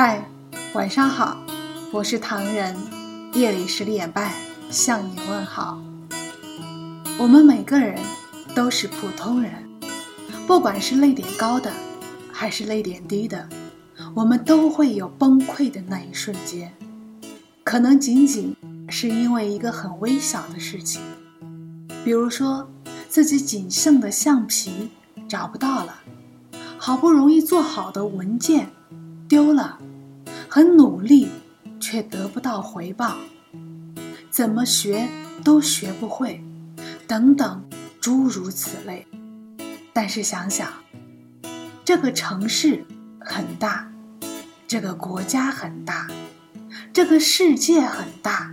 嗨，晚上好，我是唐人。夜里十点半向你问好。我们每个人都是普通人，不管是泪点高的，还是泪点低的，我们都会有崩溃的那一瞬间。可能仅仅是因为一个很微小的事情，比如说自己仅剩的橡皮找不到了，好不容易做好的文件丢了。很努力，却得不到回报，怎么学都学不会，等等，诸如此类。但是想想，这个城市很大，这个国家很大，这个世界很大，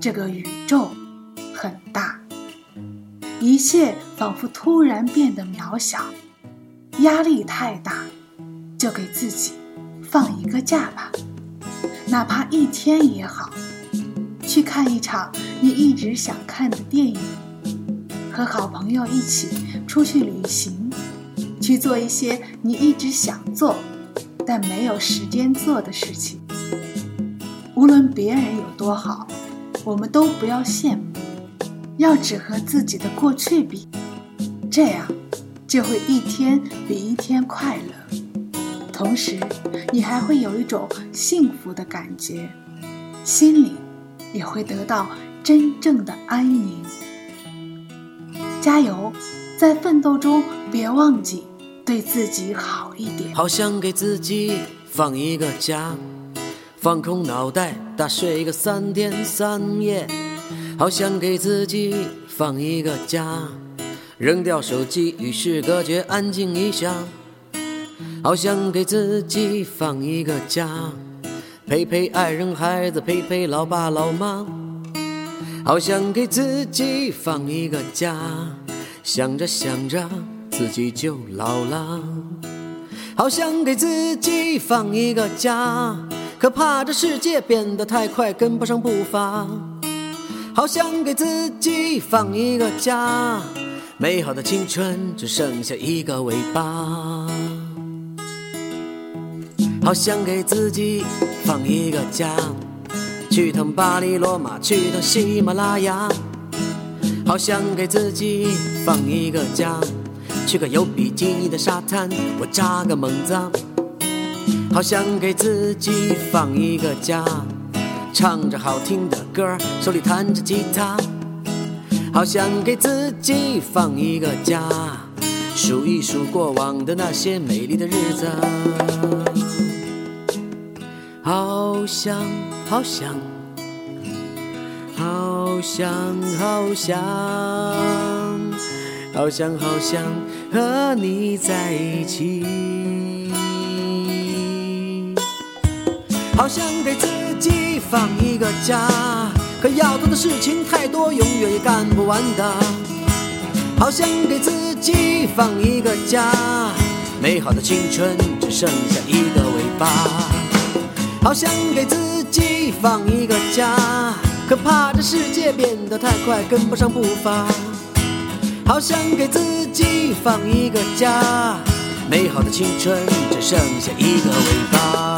这个宇宙很大，一切仿佛突然变得渺小，压力太大，就给自己。放一个假吧，哪怕一天也好，去看一场你一直想看的电影，和好朋友一起出去旅行，去做一些你一直想做但没有时间做的事情。无论别人有多好，我们都不要羡慕，要只和自己的过去比，这样就会一天比一天快乐。同时，你还会有一种幸福的感觉，心里也会得到真正的安宁。加油，在奋斗中别忘记对自己好一点。好想给自己放一个假，放空脑袋，大睡个三天三夜。好想给自己放一个假，扔掉手机，与世隔绝，安静一下。好想给自己放一个假，陪陪爱人孩子，陪陪老爸老妈。好想给自己放一个假，想着想着自己就老了。好想给自己放一个假，可怕这世界变得太快，跟不上步伐。好想给自己放一个假，美好的青春只剩下一个尾巴。好想给自己放一个假，去趟巴黎罗马，去趟喜马拉雅。好想给自己放一个假，去个有比基尼的沙滩，我扎个猛子。好想给自己放一个假，唱着好听的歌，手里弹着吉他。好想给自己放一个假，数一数过往的那些美丽的日子。好想，好想，好想，好想，好想，好想和你在一起。好想给自己放一个假，可要做的事情太多，永远也干不完的。好想给自己放一个假，美好的青春只剩下一个尾巴。好想给自己放一个假，可怕这世界变得太快，跟不上步伐。好想给自己放一个假，美好的青春只剩下一个尾巴。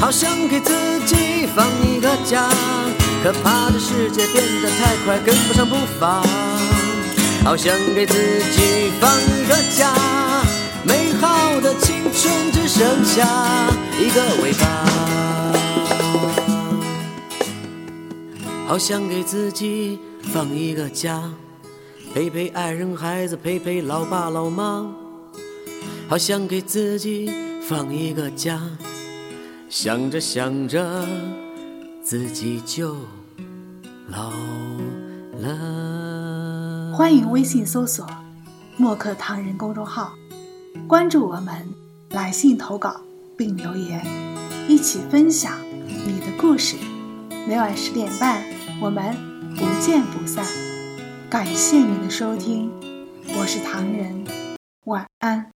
好想给自己放一个假，可怕的世界变得太快，跟不上步伐。好想给自己放一个假，美好的青春只剩下一个尾巴。好想给自己放一个假，陪陪爱人孩子，陪陪老爸老妈。好想给自己放一个假。想着想着，自己就老了。欢迎微信搜索“墨客唐人”公众号，关注我们，来信投稿并留言，一起分享你的故事。每晚十点半，我们不见不散。感谢您的收听，我是唐人，晚安。